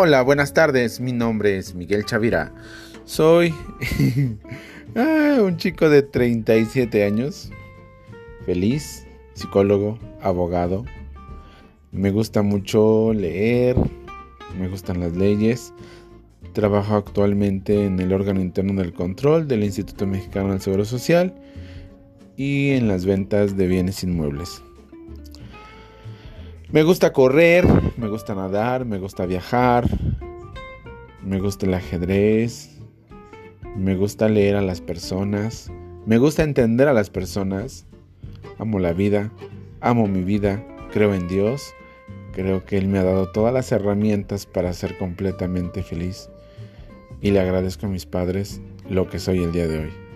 Hola, buenas tardes. Mi nombre es Miguel Chavira. Soy ah, un chico de 37 años, feliz, psicólogo, abogado. Me gusta mucho leer, me gustan las leyes. Trabajo actualmente en el órgano interno del control del Instituto Mexicano del Seguro Social y en las ventas de bienes inmuebles. Me gusta correr, me gusta nadar, me gusta viajar, me gusta el ajedrez, me gusta leer a las personas, me gusta entender a las personas, amo la vida, amo mi vida, creo en Dios, creo que Él me ha dado todas las herramientas para ser completamente feliz. Y le agradezco a mis padres lo que soy el día de hoy.